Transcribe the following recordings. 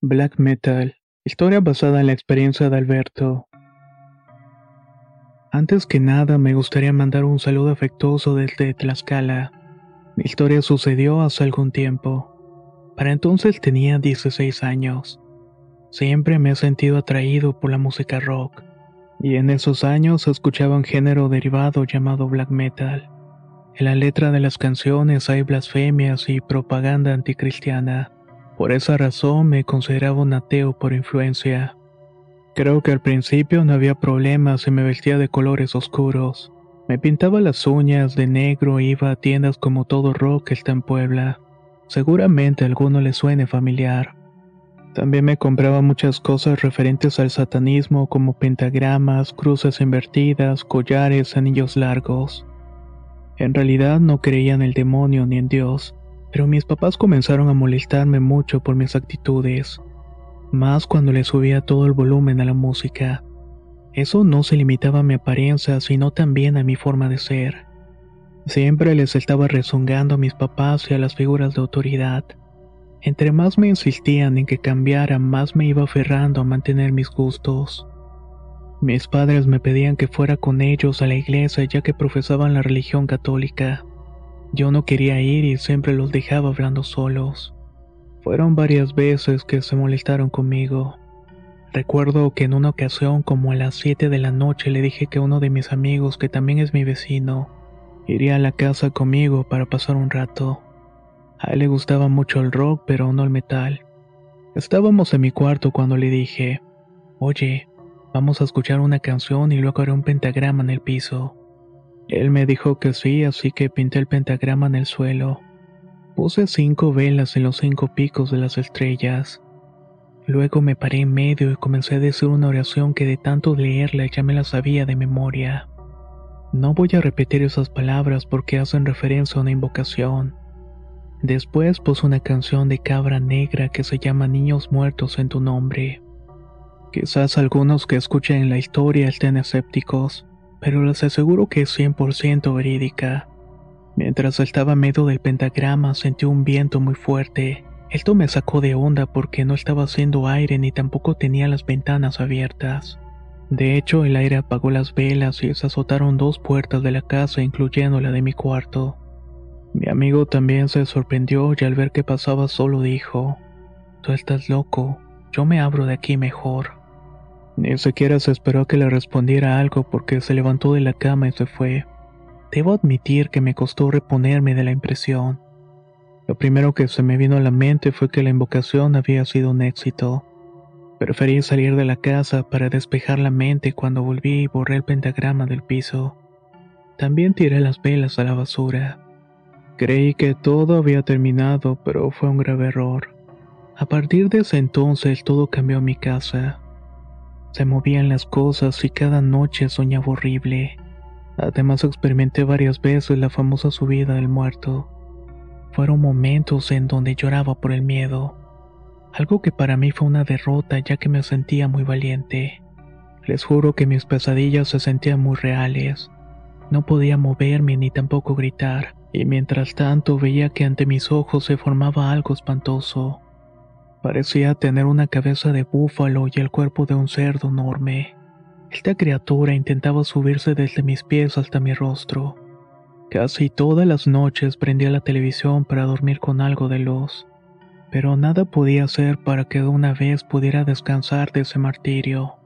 Black Metal, historia basada en la experiencia de Alberto. Antes que nada me gustaría mandar un saludo afectuoso desde Tlaxcala. Mi historia sucedió hace algún tiempo. Para entonces tenía 16 años. Siempre me he sentido atraído por la música rock, y en esos años escuchaba un género derivado llamado black metal. En la letra de las canciones hay blasfemias y propaganda anticristiana. Por esa razón me consideraba un ateo por influencia. Creo que al principio no había problemas y me vestía de colores oscuros. Me pintaba las uñas de negro e iba a tiendas como todo rock está en Puebla. Seguramente a alguno le suene familiar. También me compraba muchas cosas referentes al satanismo como pentagramas, cruces invertidas, collares, anillos largos. En realidad no creía en el demonio ni en Dios, pero mis papás comenzaron a molestarme mucho por mis actitudes, más cuando le subía todo el volumen a la música. Eso no se limitaba a mi apariencia, sino también a mi forma de ser. Siempre les estaba rezongando a mis papás y a las figuras de autoridad. Entre más me insistían en que cambiara, más me iba aferrando a mantener mis gustos. Mis padres me pedían que fuera con ellos a la iglesia ya que profesaban la religión católica. Yo no quería ir y siempre los dejaba hablando solos. Fueron varias veces que se molestaron conmigo. Recuerdo que en una ocasión como a las 7 de la noche le dije que uno de mis amigos, que también es mi vecino, iría a la casa conmigo para pasar un rato. A él le gustaba mucho el rock, pero no el metal. Estábamos en mi cuarto cuando le dije, oye, vamos a escuchar una canción y luego haré un pentagrama en el piso. Él me dijo que sí, así que pinté el pentagrama en el suelo. Puse cinco velas en los cinco picos de las estrellas. Luego me paré en medio y comencé a decir una oración que de tanto leerla ya me la sabía de memoria. No voy a repetir esas palabras porque hacen referencia a una invocación. Después puse una canción de cabra negra que se llama Niños Muertos en tu nombre. Quizás algunos que escuchen la historia estén escépticos, pero les aseguro que es 100% verídica. Mientras estaba medio del pentagrama sentí un viento muy fuerte. Esto me sacó de onda porque no estaba haciendo aire ni tampoco tenía las ventanas abiertas. De hecho, el aire apagó las velas y se azotaron dos puertas de la casa, incluyendo la de mi cuarto. Mi amigo también se sorprendió y al ver que pasaba solo dijo, Tú estás loco, yo me abro de aquí mejor. Ni siquiera se esperó que le respondiera algo porque se levantó de la cama y se fue. Debo admitir que me costó reponerme de la impresión. Lo primero que se me vino a la mente fue que la invocación había sido un éxito. Preferí salir de la casa para despejar la mente cuando volví y borré el pentagrama del piso. También tiré las velas a la basura. Creí que todo había terminado, pero fue un grave error. A partir de ese entonces todo cambió en mi casa. Se movían las cosas y cada noche soñaba horrible. Además experimenté varias veces la famosa subida del muerto. Fueron momentos en donde lloraba por el miedo. Algo que para mí fue una derrota ya que me sentía muy valiente. Les juro que mis pesadillas se sentían muy reales. No podía moverme ni tampoco gritar, y mientras tanto veía que ante mis ojos se formaba algo espantoso. Parecía tener una cabeza de búfalo y el cuerpo de un cerdo enorme. Esta criatura intentaba subirse desde mis pies hasta mi rostro. Casi todas las noches prendía la televisión para dormir con algo de luz, pero nada podía hacer para que de una vez pudiera descansar de ese martirio.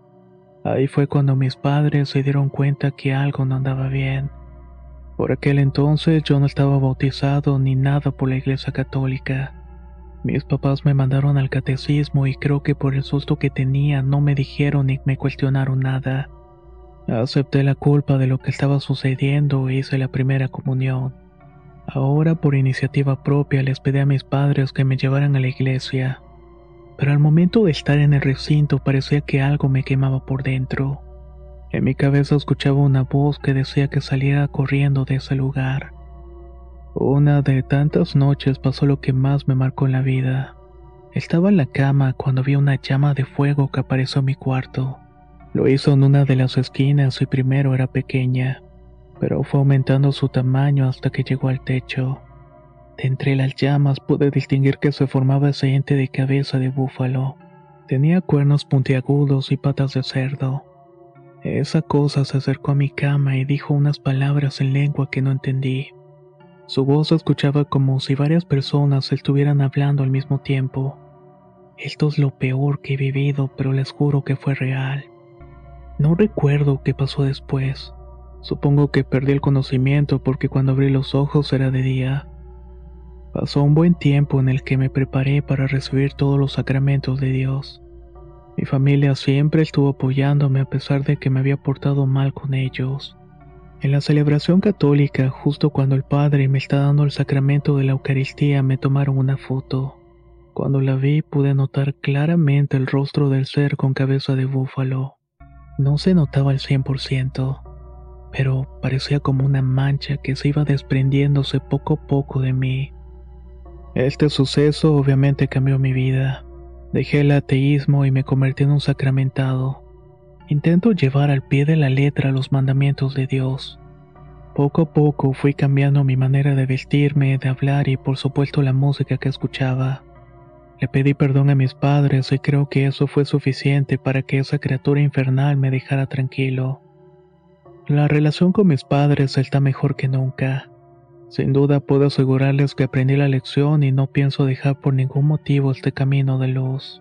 Ahí fue cuando mis padres se dieron cuenta que algo no andaba bien. Por aquel entonces yo no estaba bautizado ni nada por la iglesia católica. Mis papás me mandaron al catecismo y creo que por el susto que tenía no me dijeron ni me cuestionaron nada. Acepté la culpa de lo que estaba sucediendo e hice la primera comunión. Ahora por iniciativa propia les pedí a mis padres que me llevaran a la iglesia. Pero al momento de estar en el recinto parecía que algo me quemaba por dentro. En mi cabeza escuchaba una voz que decía que saliera corriendo de ese lugar. Una de tantas noches pasó lo que más me marcó en la vida. Estaba en la cama cuando vi una llama de fuego que apareció en mi cuarto. Lo hizo en una de las esquinas y primero era pequeña, pero fue aumentando su tamaño hasta que llegó al techo. De entre las llamas pude distinguir que se formaba ese ente de cabeza de búfalo. Tenía cuernos puntiagudos y patas de cerdo. Esa cosa se acercó a mi cama y dijo unas palabras en lengua que no entendí. Su voz se escuchaba como si varias personas estuvieran hablando al mismo tiempo. Esto es lo peor que he vivido, pero les juro que fue real. No recuerdo qué pasó después. Supongo que perdí el conocimiento porque cuando abrí los ojos era de día. Pasó un buen tiempo en el que me preparé para recibir todos los sacramentos de Dios. Mi familia siempre estuvo apoyándome a pesar de que me había portado mal con ellos. En la celebración católica, justo cuando el padre me está dando el sacramento de la Eucaristía, me tomaron una foto. Cuando la vi pude notar claramente el rostro del ser con cabeza de búfalo. No se notaba al 100%, pero parecía como una mancha que se iba desprendiéndose poco a poco de mí. Este suceso obviamente cambió mi vida. Dejé el ateísmo y me convertí en un sacramentado. Intento llevar al pie de la letra los mandamientos de Dios. Poco a poco fui cambiando mi manera de vestirme, de hablar y por supuesto la música que escuchaba. Le pedí perdón a mis padres y creo que eso fue suficiente para que esa criatura infernal me dejara tranquilo. La relación con mis padres está mejor que nunca. Sin duda puedo asegurarles que aprendí la lección y no pienso dejar por ningún motivo este camino de luz.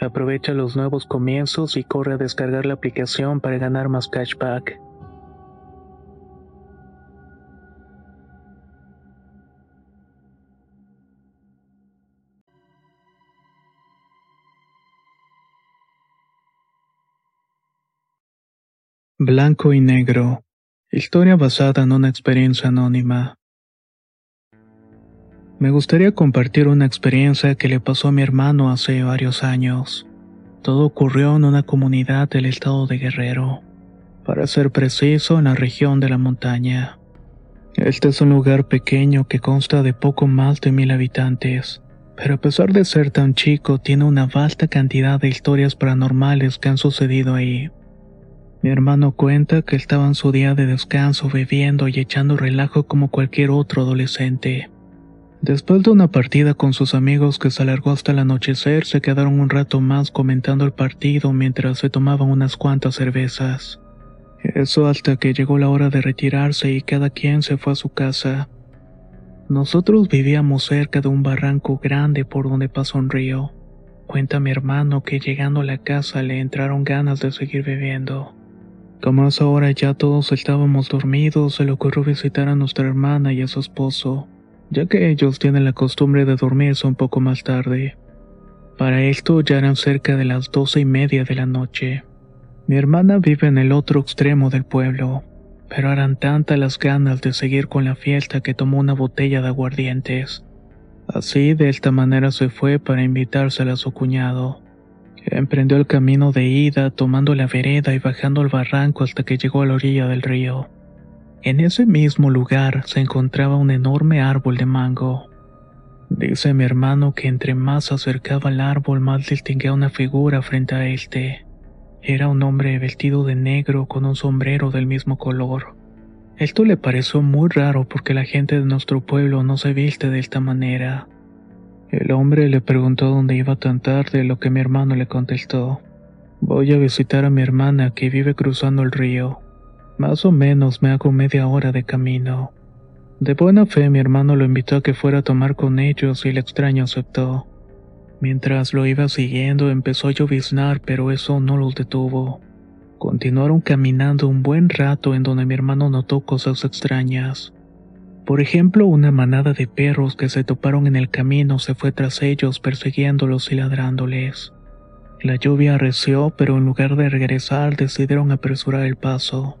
Aprovecha los nuevos comienzos y corre a descargar la aplicación para ganar más cashback. Blanco y negro. Historia basada en una experiencia anónima. Me gustaría compartir una experiencia que le pasó a mi hermano hace varios años. Todo ocurrió en una comunidad del estado de Guerrero, para ser preciso en la región de la montaña. Este es un lugar pequeño que consta de poco más de mil habitantes, pero a pesar de ser tan chico tiene una vasta cantidad de historias paranormales que han sucedido ahí. Mi hermano cuenta que estaba en su día de descanso bebiendo y echando relajo como cualquier otro adolescente. Después de una partida con sus amigos que se alargó hasta el anochecer, se quedaron un rato más comentando el partido mientras se tomaban unas cuantas cervezas. Eso hasta que llegó la hora de retirarse y cada quien se fue a su casa. Nosotros vivíamos cerca de un barranco grande por donde pasó un río. Cuenta mi hermano que llegando a la casa le entraron ganas de seguir bebiendo. Como a esa hora ya todos estábamos dormidos, se le ocurrió visitar a nuestra hermana y a su esposo ya que ellos tienen la costumbre de dormirse un poco más tarde. Para esto ya eran cerca de las doce y media de la noche. Mi hermana vive en el otro extremo del pueblo, pero eran tantas las ganas de seguir con la fiesta que tomó una botella de aguardientes. Así, de esta manera se fue para invitársela a su cuñado. Emprendió el camino de ida, tomando la vereda y bajando el barranco hasta que llegó a la orilla del río. En ese mismo lugar se encontraba un enorme árbol de mango. Dice mi hermano que entre más se acercaba al árbol más distinguía una figura frente a este. Era un hombre vestido de negro con un sombrero del mismo color. Esto le pareció muy raro porque la gente de nuestro pueblo no se viste de esta manera. El hombre le preguntó dónde iba tan tarde, lo que mi hermano le contestó. Voy a visitar a mi hermana que vive cruzando el río. Más o menos me hago media hora de camino. De buena fe mi hermano lo invitó a que fuera a tomar con ellos y el extraño aceptó. Mientras lo iba siguiendo empezó a lloviznar pero eso no los detuvo. Continuaron caminando un buen rato en donde mi hermano notó cosas extrañas. Por ejemplo, una manada de perros que se toparon en el camino se fue tras ellos persiguiéndolos y ladrándoles. La lluvia arreció, pero en lugar de regresar decidieron apresurar el paso.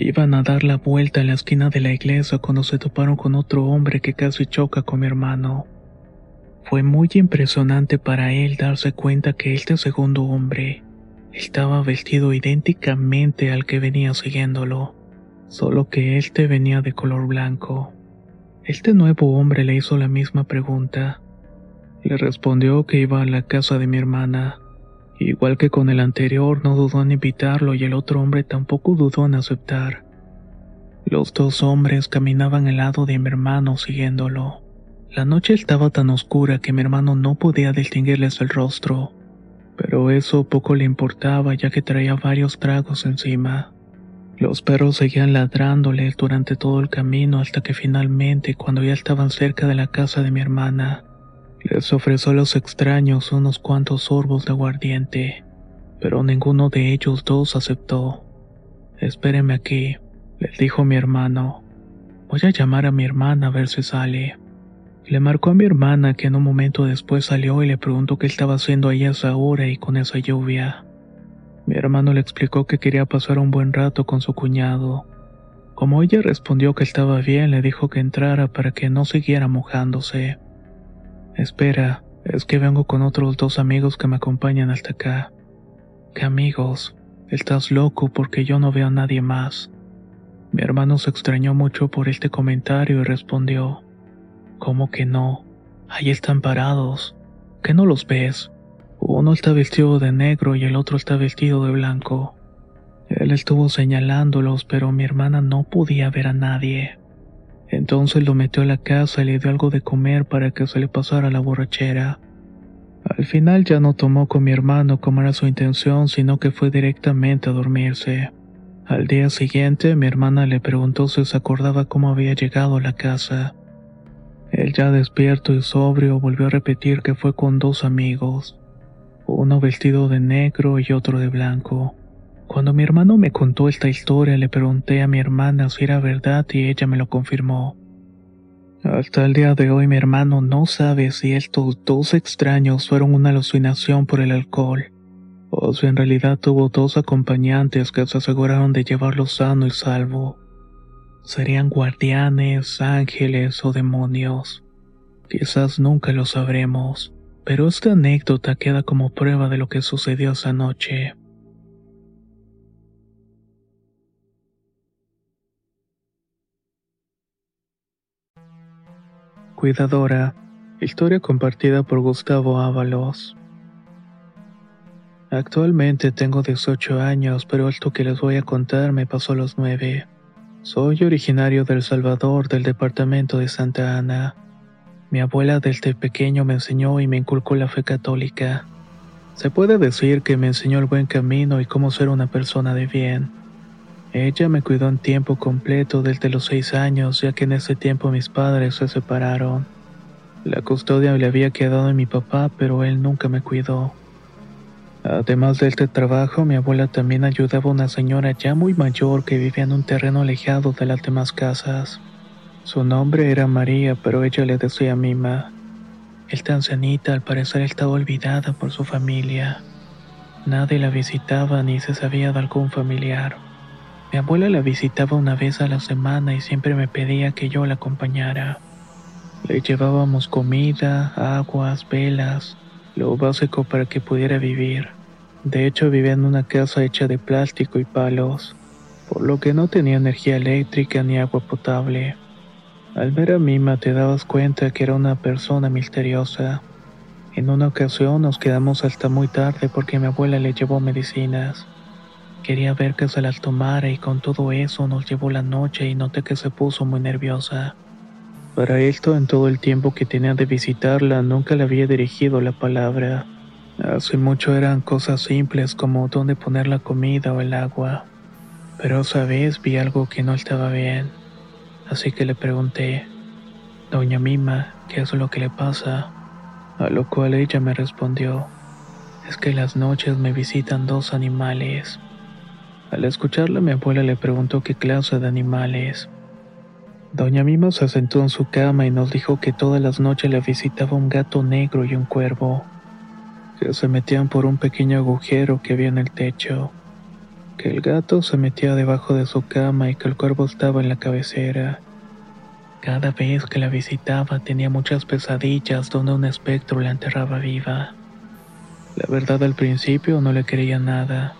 Iban a dar la vuelta en la esquina de la iglesia cuando se toparon con otro hombre que casi choca con mi hermano. Fue muy impresionante para él darse cuenta que este segundo hombre estaba vestido idénticamente al que venía siguiéndolo, solo que este venía de color blanco. Este nuevo hombre le hizo la misma pregunta. Le respondió que iba a la casa de mi hermana. Igual que con el anterior, no dudó en invitarlo y el otro hombre tampoco dudó en aceptar. Los dos hombres caminaban al lado de mi hermano siguiéndolo. La noche estaba tan oscura que mi hermano no podía distinguirles el rostro, pero eso poco le importaba ya que traía varios tragos encima. Los perros seguían ladrándoles durante todo el camino hasta que finalmente, cuando ya estaban cerca de la casa de mi hermana, les ofreció a los extraños unos cuantos sorbos de aguardiente, pero ninguno de ellos dos aceptó. Espéreme aquí, les dijo mi hermano. Voy a llamar a mi hermana a ver si sale. Le marcó a mi hermana que en un momento después salió y le preguntó qué estaba haciendo ahí a esa hora y con esa lluvia. Mi hermano le explicó que quería pasar un buen rato con su cuñado. Como ella respondió que estaba bien, le dijo que entrara para que no siguiera mojándose. Espera, es que vengo con otros dos amigos que me acompañan hasta acá. ¿Qué amigos? Estás loco porque yo no veo a nadie más. Mi hermano se extrañó mucho por este comentario y respondió, ¿Cómo que no? Ahí están parados. ¿Qué no los ves? Uno está vestido de negro y el otro está vestido de blanco. Él estuvo señalándolos, pero mi hermana no podía ver a nadie. Entonces lo metió a la casa y le dio algo de comer para que se le pasara la borrachera. Al final ya no tomó con mi hermano como era su intención, sino que fue directamente a dormirse. Al día siguiente mi hermana le preguntó si se acordaba cómo había llegado a la casa. Él ya despierto y sobrio volvió a repetir que fue con dos amigos, uno vestido de negro y otro de blanco. Cuando mi hermano me contó esta historia le pregunté a mi hermana si era verdad y ella me lo confirmó. Hasta el día de hoy mi hermano no sabe si estos dos extraños fueron una alucinación por el alcohol, o si en realidad tuvo dos acompañantes que se aseguraron de llevarlo sano y salvo. Serían guardianes, ángeles o demonios. Quizás nunca lo sabremos, pero esta anécdota queda como prueba de lo que sucedió esa noche. Cuidadora. Historia compartida por Gustavo Ábalos. Actualmente tengo 18 años, pero esto que les voy a contar me pasó a los 9. Soy originario del Salvador, del departamento de Santa Ana. Mi abuela desde pequeño me enseñó y me inculcó la fe católica. Se puede decir que me enseñó el buen camino y cómo ser una persona de bien. Ella me cuidó en tiempo completo desde los seis años, ya que en ese tiempo mis padres se separaron. La custodia le había quedado en mi papá, pero él nunca me cuidó. Además de este trabajo, mi abuela también ayudaba a una señora ya muy mayor que vivía en un terreno alejado de las demás casas. Su nombre era María, pero ella le decía Mima. Esta ancianita al parecer estaba olvidada por su familia. Nadie la visitaba ni se sabía de algún familiar. Mi abuela la visitaba una vez a la semana y siempre me pedía que yo la acompañara. Le llevábamos comida, aguas, velas, lo básico para que pudiera vivir. De hecho vivía en una casa hecha de plástico y palos, por lo que no tenía energía eléctrica ni agua potable. Al ver a Mima te dabas cuenta que era una persona misteriosa. En una ocasión nos quedamos hasta muy tarde porque mi abuela le llevó medicinas. Quería ver que se las tomara y con todo eso nos llevó la noche y noté que se puso muy nerviosa. Para esto, en todo el tiempo que tenía de visitarla, nunca le había dirigido la palabra. Hace mucho eran cosas simples como dónde poner la comida o el agua. Pero esa vez vi algo que no estaba bien. Así que le pregunté, Doña Mima, ¿qué es lo que le pasa? A lo cual ella me respondió, es que las noches me visitan dos animales. Al escucharla, mi abuela le preguntó qué clase de animales. Doña Mima se sentó en su cama y nos dijo que todas las noches le visitaba un gato negro y un cuervo, que se metían por un pequeño agujero que había en el techo, que el gato se metía debajo de su cama y que el cuervo estaba en la cabecera. Cada vez que la visitaba tenía muchas pesadillas donde un espectro la enterraba viva. La verdad al principio no le creía nada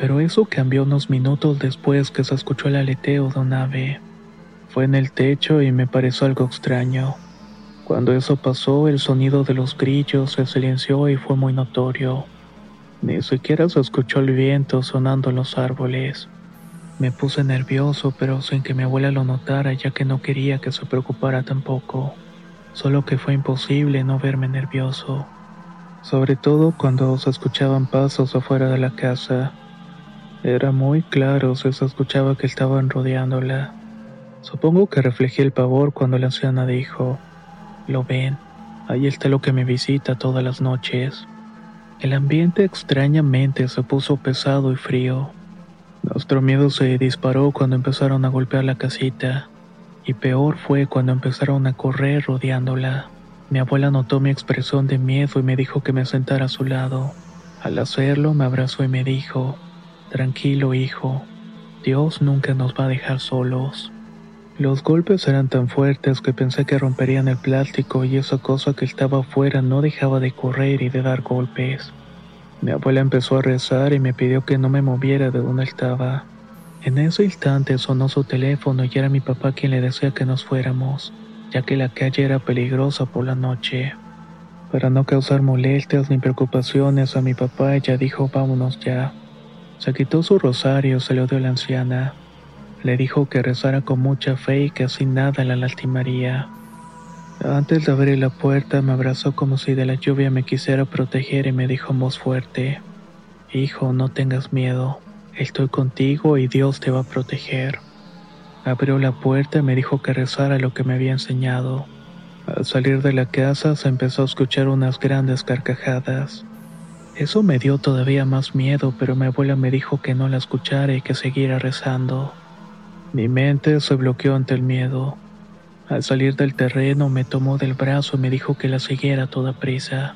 pero eso cambió unos minutos después que se escuchó el aleteo de un ave. Fue en el techo y me pareció algo extraño. Cuando eso pasó, el sonido de los grillos se silenció y fue muy notorio. Ni siquiera se escuchó el viento sonando en los árboles. Me puse nervioso, pero sin que mi abuela lo notara, ya que no quería que se preocupara tampoco. Solo que fue imposible no verme nervioso. Sobre todo cuando se escuchaban pasos afuera de la casa. Era muy claro, se escuchaba que estaban rodeándola. Supongo que reflejé el pavor cuando la anciana dijo, Lo ven, ahí está lo que me visita todas las noches. El ambiente extrañamente se puso pesado y frío. Nuestro miedo se disparó cuando empezaron a golpear la casita, y peor fue cuando empezaron a correr rodeándola. Mi abuela notó mi expresión de miedo y me dijo que me sentara a su lado. Al hacerlo me abrazó y me dijo, Tranquilo, hijo. Dios nunca nos va a dejar solos. Los golpes eran tan fuertes que pensé que romperían el plástico y esa cosa que estaba afuera no dejaba de correr y de dar golpes. Mi abuela empezó a rezar y me pidió que no me moviera de donde estaba. En ese instante sonó su teléfono y era mi papá quien le decía que nos fuéramos, ya que la calle era peligrosa por la noche. Para no causar molestias ni preocupaciones a mi papá, ella dijo vámonos ya. Se quitó su rosario, se lo dio a la anciana. Le dijo que rezara con mucha fe y que así nada la lastimaría. Antes de abrir la puerta me abrazó como si de la lluvia me quisiera proteger y me dijo en voz fuerte, Hijo, no tengas miedo, estoy contigo y Dios te va a proteger. Abrió la puerta y me dijo que rezara lo que me había enseñado. Al salir de la casa se empezó a escuchar unas grandes carcajadas. Eso me dio todavía más miedo, pero mi abuela me dijo que no la escuchara y que siguiera rezando. Mi mente se bloqueó ante el miedo. Al salir del terreno me tomó del brazo y me dijo que la siguiera a toda prisa.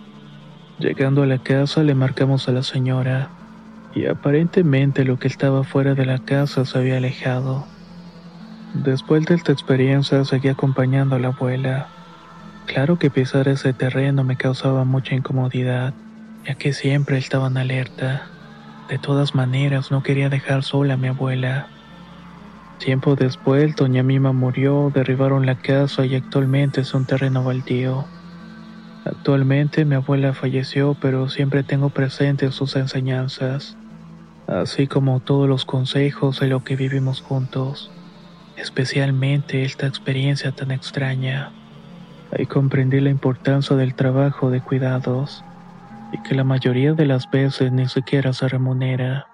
Llegando a la casa le marcamos a la señora, y aparentemente lo que estaba fuera de la casa se había alejado. Después de esta experiencia seguí acompañando a la abuela. Claro que pisar ese terreno me causaba mucha incomodidad, ya que siempre estaba en alerta. De todas maneras no quería dejar sola a mi abuela. Tiempo después, doña Mima murió, derribaron la casa y actualmente es un terreno baldío. Actualmente mi abuela falleció, pero siempre tengo presente sus enseñanzas, así como todos los consejos de lo que vivimos juntos, especialmente esta experiencia tan extraña. Ahí comprendí la importancia del trabajo de cuidados y que la mayoría de las veces ni siquiera se remunera.